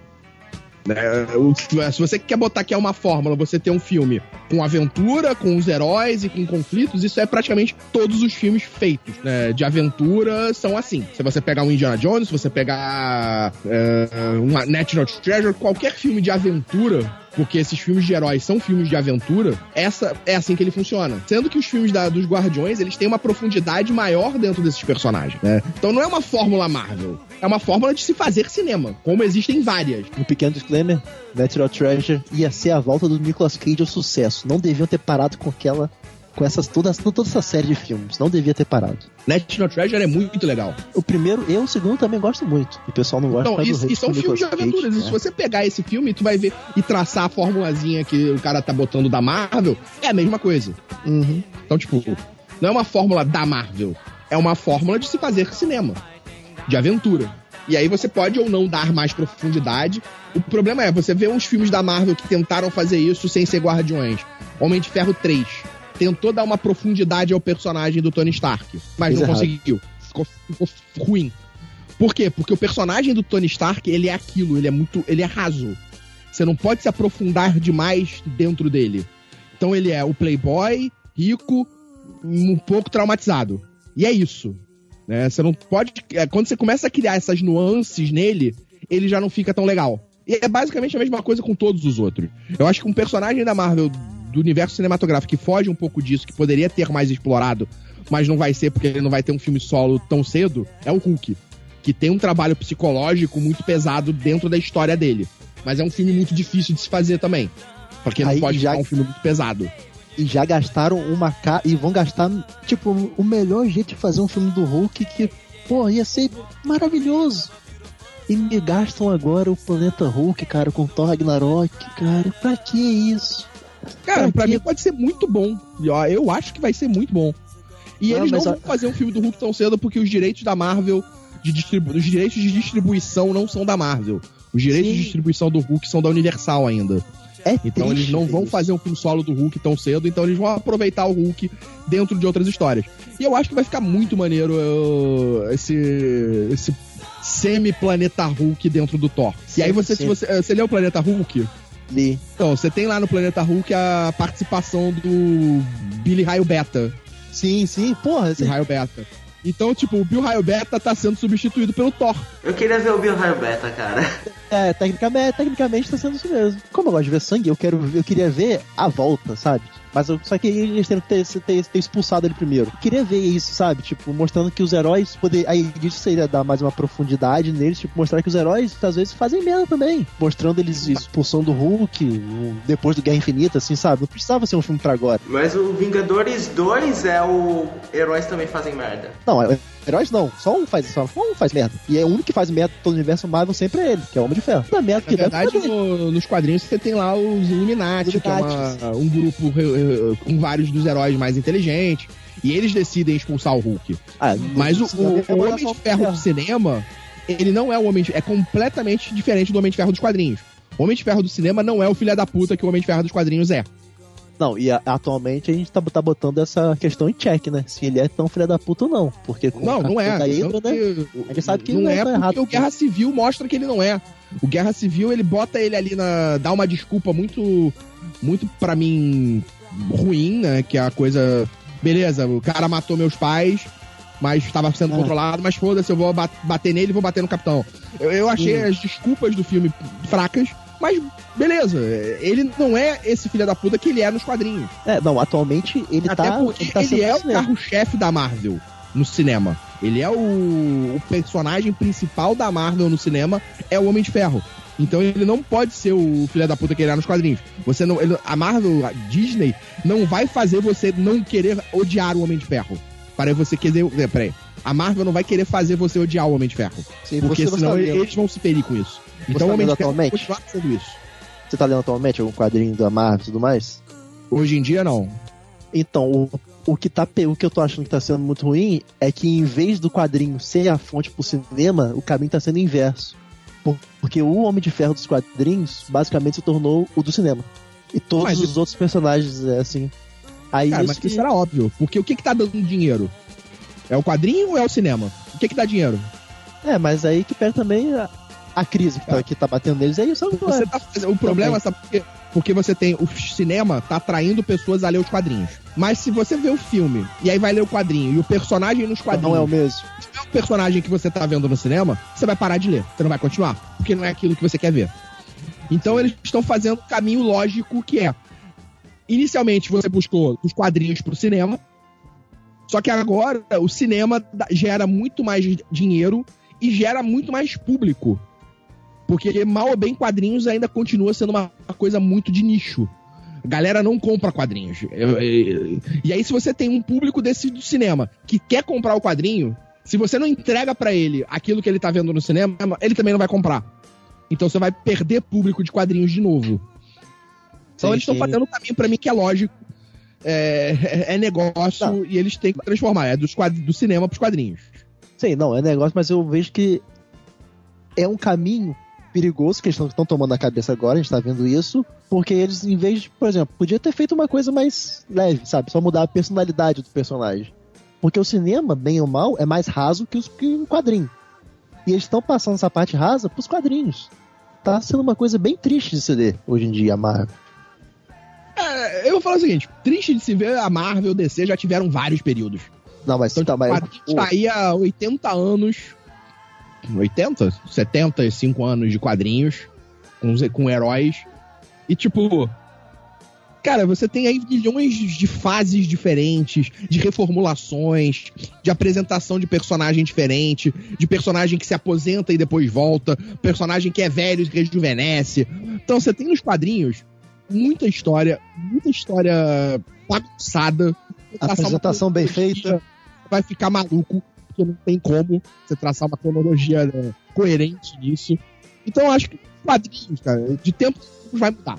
É, o- se você quer botar que é uma fórmula, você ter um filme com aventura, com os heróis e com conflitos, isso é praticamente todos os filmes feitos né, de aventura são assim. Se você pegar um Indiana Jones, se você pegar é, uma National Treasure, qualquer filme de aventura porque esses filmes de heróis são filmes de aventura, essa é assim que ele funciona. Sendo que os filmes da- dos Guardiões, eles têm uma profundidade maior dentro desses personagens, né? Então não é uma fórmula Marvel, é uma fórmula de se fazer cinema, como existem várias. Um pequeno disclaimer: Natural Treasure ia ser a volta do Nicolas Cage ao sucesso. Não deviam ter parado com aquela com essas, toda, toda essa série de filmes. Não devia ter parado. National Treasure é muito legal. O primeiro e o segundo também gosto muito. E o pessoal não gosta Não, causa isso, do isso é um Nicolas filme de Cage, aventuras. E né? se você pegar esse filme, tu vai ver e traçar a formulazinha que o cara tá botando da Marvel, é a mesma coisa. Uhum. Então, tipo, não é uma fórmula da Marvel. É uma fórmula de se fazer cinema. De aventura. E aí você pode ou não dar mais profundidade. O problema é, você vê uns filmes da Marvel que tentaram fazer isso sem ser Guardiões. Homem de Ferro 3. Tentou dar uma profundidade ao personagem do Tony Stark. Mas não conseguiu. Ficou, ficou ruim. Por quê? Porque o personagem do Tony Stark, ele é aquilo, ele é muito. ele é raso. Você não pode se aprofundar demais dentro dele. Então ele é o playboy, rico, um pouco traumatizado. E é isso. Né? Você não pode. é, Quando você começa a criar essas nuances nele, ele já não fica tão legal. E é basicamente a mesma coisa com todos os outros. Eu acho que um personagem da Marvel, do universo cinematográfico, que foge um pouco disso, que poderia ter mais explorado, mas não vai ser porque ele não vai ter um filme solo tão cedo, é o Hulk. Que tem um trabalho psicológico muito pesado dentro da história dele. Mas é um filme muito difícil de se fazer também. Porque não Aí pode já- ficar um filme muito pesado. E já gastaram uma ca... E vão gastar, tipo, o melhor jeito de fazer um filme do Hulk que, pô, ia ser maravilhoso. E me gastam agora o planeta Hulk, cara, com Thor Ragnarok, cara. Pra que isso? Cara, Pra pra quê? mim pode ser muito bom. E, Eu acho que vai ser muito bom. E Não, eles não vão a- fazer um filme do Hulk tão cedo porque os direitos da Marvel, de distribu... os direitos de distribuição não são da Marvel. Os direitos Sim. de distribuição do Hulk são da Universal ainda. É Então eles triste não vão fazer um filme solo do Hulk tão cedo, então eles vão aproveitar o Hulk dentro de outras histórias. E eu acho que vai ficar muito maneiro eu, esse, esse semi-planeta Hulk dentro do Thor. e aí você, se Sim. você, você leu o Planeta Hulk? Li. Então, você tem lá no Planeta Hulk a participação do Billy Raio Beta. Sim, sim, porra. Billy Raio Beta. Então, tipo, o Bill Raio Beta tá sendo substituído pelo Thor. Eu queria ver o Bill Raio Beta, cara. É, tecnicamente, tecnicamente tá sendo isso mesmo. Como eu gosto de ver sangue, eu quero eu queria ver a volta, sabe? Mas eu, só que eles teriam que ter, ter, ter expulsado ele primeiro. Eu queria ver isso, sabe? Tipo, mostrando que os heróis poder Aí disso seria dar mais uma profundidade neles, tipo, mostrar que os heróis às vezes fazem merda também. Mostrando eles expulsando o Hulk, depois do Guerra Infinita, assim, sabe? Não precisava ser um filme pra agora. Mas o Vingadores 2 é o Heróis Também Fazem Merda. Não, é- heróis não. Só um faz, só um faz merda. E é o único que faz merda todo o universo Marvel sempre é ele, que é o Homem de Ferro. Da merda Na que deve verdade, no- nos quadrinhos você tem lá os Illuminati, que é uma- um grupo re- re- com vários dos heróis mais inteligentes. E eles decidem expulsar o Hulk. Ah, Mas o, o- o Homem de Ferro do cinema, ele não é o Homem de É completamente diferente do Homem de Ferro dos quadrinhos. O Homem de Ferro do cinema não é o filho da puta que o Homem de Ferro dos quadrinhos é. Não, e a- atualmente a gente tá, tá botando essa questão em check, né? Se ele é tão filho da puta ou não. Porque com Não, não é. da Tanto né? que- A gente sabe que não não é tá porque errado. o Guerra Civil mostra que ele não é. O Guerra Civil, ele bota ele ali na. dá uma desculpa muito. muito, pra mim, ruim, né? Que é a coisa. Beleza, o cara matou meus pais, mas estava sendo Ah. controlado, mas foda-se, eu vou ba- bater nele e vou bater no capitão. Eu, eu achei as desculpas do filme fracas, mas beleza. Ele não é esse filho da puta que ele é nos quadrinhos. É, não, atualmente ele Até tá. porque ele, tá ele é o carro-chefe da Marvel no cinema. Ele é o, o personagem principal da Marvel no cinema, é o Homem de Ferro. Então ele não pode ser o filho da puta que ele é nos quadrinhos. Você não, ele- a Marvel, a Disney, não vai fazer você não querer odiar o Homem de Ferro. Para você querer. é, Peraí. A Marvel não vai querer fazer você odiar o Homem de Ferro. Sim, porque senão tá eles vão se ferir com isso. Então tá o Homem atualmente? continuar fazendo isso. você tá lendo atualmente algum quadrinho da Marvel e tudo mais? Hoje em dia, não. Então, o, o, que tá, o que eu tô achando que tá sendo muito ruim é que em vez do quadrinho ser a fonte pro cinema, o caminho tá sendo inverso. Por- Porque o Homem de Ferro dos quadrinhos basicamente se tornou o do cinema. E todos Mas os outros personagens, é assim. Aí Cara, isso mas que- isso era óbvio. Porque o que que tá dando dinheiro? É o quadrinho ou é o cinema? O que que dá dinheiro? É, mas aí que pega também a, a crise que tá, É. que tá batendo neles. É isso agora. Tá o problema, sabe por quê? Porque você tem. O cinema tá atraindo pessoas a ler os quadrinhos. Mas se você vê o filme e aí vai ler o quadrinho e o personagem nos quadrinhos Não é o mesmo. se é o personagem que você tá vendo no cinema, você vai parar de ler. Você não vai continuar. Porque não é aquilo que você quer ver. Então eles estão fazendo o caminho lógico que é. Inicialmente você buscou os quadrinhos pro cinema. Só que agora o cinema gera muito mais dinheiro e gera muito mais público. Porque mal ou bem quadrinhos ainda continua sendo uma coisa muito de nicho. A galera não compra quadrinhos. E aí, se você tem um público desse do cinema que quer comprar o quadrinho, se você não entrega pra ele aquilo que ele tá vendo no cinema, ele também não vai comprar. Então você vai perder público de quadrinhos de novo. Então Sim, eles estão fazendo um caminho pra mim que é lógico. É, é negócio Não. e eles têm que transformar. É dos quadri- do cinema pros quadrinhos. Sim, não, é negócio, mas eu vejo que é um caminho perigoso que eles estão tomando na cabeça agora, a gente tá vendo isso, porque eles, em vez de, por exemplo, podia ter feito uma coisa mais leve, sabe? Só mudar a personalidade do personagem. Porque o cinema, bem ou mal, é mais raso que, os, que o quadrinho. E eles estão passando essa parte rasa pros quadrinhos. Tá sendo uma coisa bem triste de se ler hoje em dia, a Marvel. É, eu vou falar o seguinte: triste de se ver, a Marvel e DC já tiveram vários períodos. Não, mas, Então, tá, mas tá aí há 80 anos. 80? 75 anos de quadrinhos. Com, com heróis. E tipo. Cara, você tem aí milhões de fases diferentes, de reformulações, de apresentação de personagem diferente, de personagem que se aposenta e depois volta, personagem que é velho e rejuvenesce. Então você tem nos quadrinhos muita história, muita história bagunçada. Apresentação bem feita. Vai ficar maluco, porque não tem como você traçar uma cronologia né, coerente nisso. Então eu acho que quadrinhos, cara, de tempo em tempo vai mudar.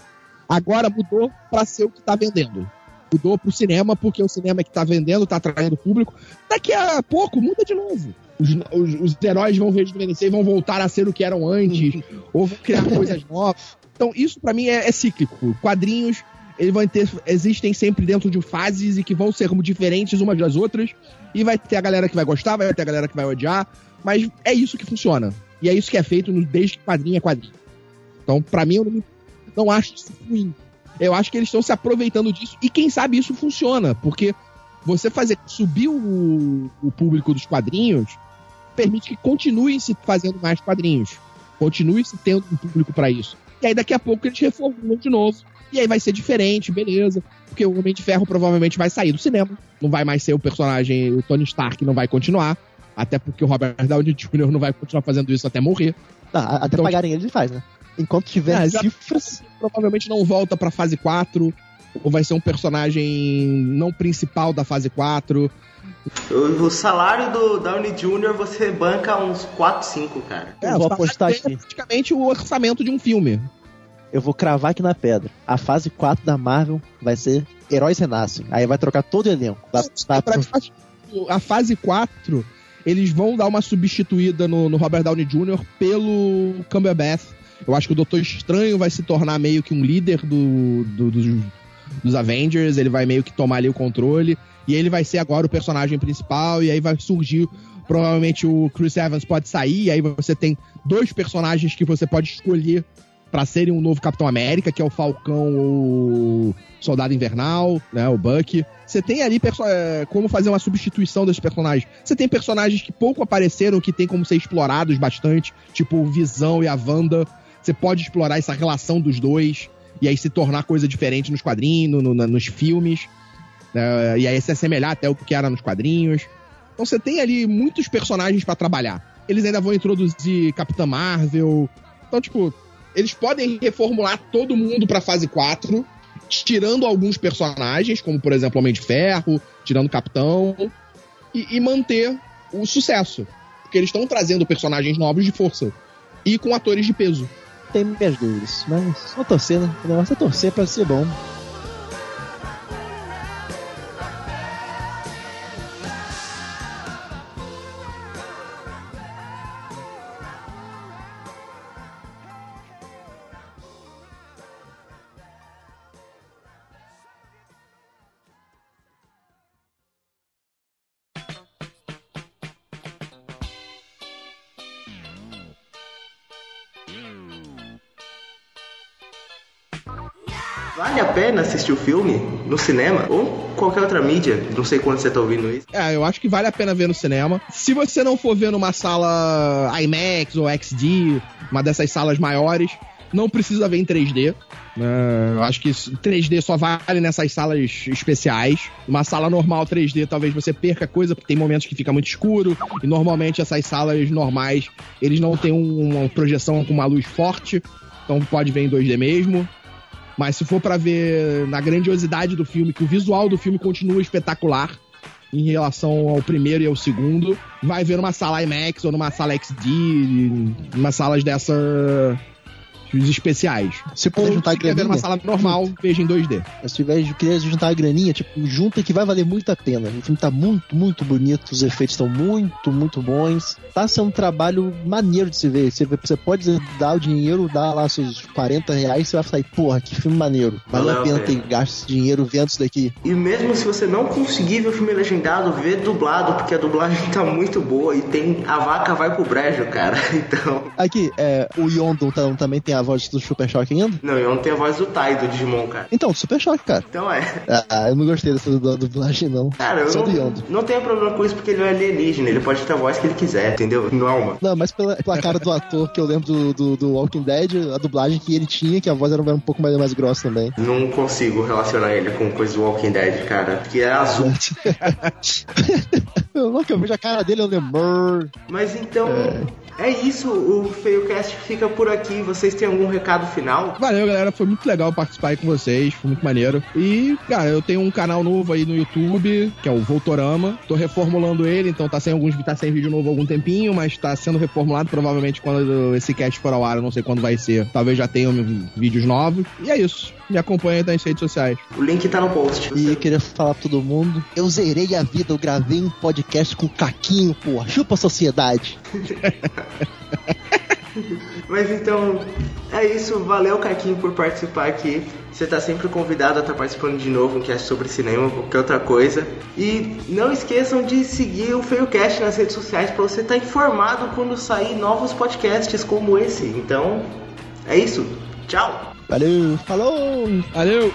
Agora mudou pra ser o que tá vendendo. Mudou pro cinema, porque o cinema é que tá vendendo, tá atraindo público. Daqui a pouco muda de novo. Os, os- os heróis vão rejuvenescer e vão voltar a ser o que eram antes, ou vão criar coisas novas. Então, isso pra mim é, é cíclico. Quadrinhos, eles vão ter, existem sempre dentro de fases e que vão ser diferentes umas das outras. E vai ter a galera que vai gostar, vai ter a galera que vai odiar. Mas é isso que funciona. E é isso que é feito no- desde quadrinho é quadrinho. Então, pra mim, eu não, não acho isso ruim. Eu acho que eles estão se aproveitando disso. E quem sabe isso funciona. Porque você fazer subir o, o público dos quadrinhos permite que continue se fazendo mais quadrinhos. Continue se tendo um público pra isso. E aí daqui a pouco eles reformulam de novo. E aí vai ser diferente, beleza. Porque o Homem de Ferro provavelmente vai sair do cinema. Não vai mais ser o personagem, o Tony Stark não vai continuar. Até porque o Robert Downey Jr. não vai continuar fazendo isso até morrer. Ah, até Então, pagarem ele, ele faz, né? Enquanto tiver já- cifras. Provavelmente não volta pra fase 4. Ou vai ser um personagem não principal da fase 4. O, salário do Downey Jr. você banca uns 4, 5, cara. Eu vou o apostar dele aqui. É praticamente o orçamento de um filme. Eu vou cravar aqui na pedra. A fase 4 da Marvel vai ser Heróis Renascem. Aí vai trocar todo o elenco. Vai- vai- Pra- a fase 4, eles vão dar uma substituída no, no Robert Downey Jr. pelo Cumberbatch. Eu acho que o Doutor Estranho vai se tornar meio que um líder do, do- dos, dos Avengers, ele vai meio que tomar ali o controle, e ele vai ser agora o personagem principal, e aí vai surgir. Provavelmente o Chris Evans pode sair, e aí você tem dois personagens que você pode escolher pra serem um novo Capitão América, que é o Falcão ou o Soldado Invernal, né, o Bucky. Você tem ali é, como fazer uma substituição desses personagens. Você tem personagens que pouco apareceram, que tem como ser explorados bastante, tipo o Visão e a Wanda. Você pode explorar essa relação dos dois e aí se tornar coisa diferente nos quadrinhos, no- no- nos filmes. né, e aí se assemelhar até o que era nos quadrinhos. Então você tem ali muitos personagens pra trabalhar. Eles ainda vão introduzir Capitã Marvel. Então, tipo, eles podem reformular todo mundo pra fase 4, tirando alguns personagens, como por exemplo Homem de Ferro, tirando o Capitão, e, e manter o sucesso. Porque eles estão trazendo personagens novos de força. E com atores de peso. Tem minhas dúvidas. Mas só torcer, né? O negócio é torcer pra ser bom. Pena assistir o filme no cinema ou qualquer outra mídia? Não sei quando você tá ouvindo isso. É, eu acho que vale a pena ver no cinema. Se você não for ver numa sala IMAX ou XD, uma dessas salas maiores, não precisa ver em 3D. né? eu acho que isso- 3D só vale nessas salas especiais. Uma sala normal 3D talvez você perca coisa, porque tem momentos que fica muito escuro. E normalmente essas salas normais, eles não têm um- uma projeção com uma luz forte. Então pode ver em 2D mesmo. Mas se for pra ver na grandiosidade do filme, que o visual do filme continua espetacular em relação ao primeiro e ao segundo, vai ver numa sala IMAX ou numa sala XD, numa salas dessa os especiais. Se puder juntar a se ver graninha, numa sala normal, veja em 2D. se tiver querer juntar a graninha, tipo, junta que vai valer muito a pena. O filme tá muito, muito bonito, os efeitos estão muito, muito bons. Tá sendo um trabalho maneiro de se ver. Você, você pode dar o dinheiro, dar lá seus 40 reais, você vai falar, porra, que filme maneiro. Vale Valeu a pena ter gasto esse dinheiro vendo isso daqui. E mesmo se você não conseguir ver o filme legendado, vê dublado, porque a dublagem tá muito boa e tem a vaca vai pro brejo, cara. Então. Aqui, é, o Yondon também tem a voz do Super Choque ainda? Não, eu não tenho a voz do Tai do Digimon, cara. Então, Super Choque, cara. Então é. Ah, eu não gostei dessa du- dublagem, não. Cara, eu Só não, não tenho problema com isso porque ele é alienígena, ele pode ter a voz que ele quiser, entendeu? Não é uma. Não, mas pela, pela cara do ator que eu lembro do, do, do Walking Dead, a dublagem que ele tinha, que a voz era um pouco mais, mais grossa também. Não consigo relacionar ele com coisa do Walking Dead, cara. Porque é azul. Eu vejo a cara dele, eu lembro. Mas então. É isso, o FeioCast fica por aqui. Vocês têm algum recado final? Valeu, galera. Foi muito legal participar aí com vocês. Foi muito maneiro. E, cara, eu tenho um canal novo aí no YouTube, que é o Voltorama. Tô reformulando ele, então tá sem alguns tá sem vídeo novo há algum tempinho, mas tá sendo reformulado. Provavelmente quando esse cast for ao ar, eu não sei quando vai ser. Talvez já tenham vídeos novos. E é isso. Me acompanha aí nas redes sociais. O link tá no post. E eu queria falar pra todo mundo, eu zerei a vida, eu gravei um podcast com o Caquinho, porra. Chupa a sociedade. Mas então, é isso. Valeu, Caquinho, por participar aqui. Você tá sempre convidado a estar participando de novo, um cast sobre cinema, qualquer outra coisa. E não esqueçam de seguir o FeioCast nas redes sociais para você estar informado quando sair novos podcasts como esse. Então, é isso. Tchau! Valeu, falou! Valeu!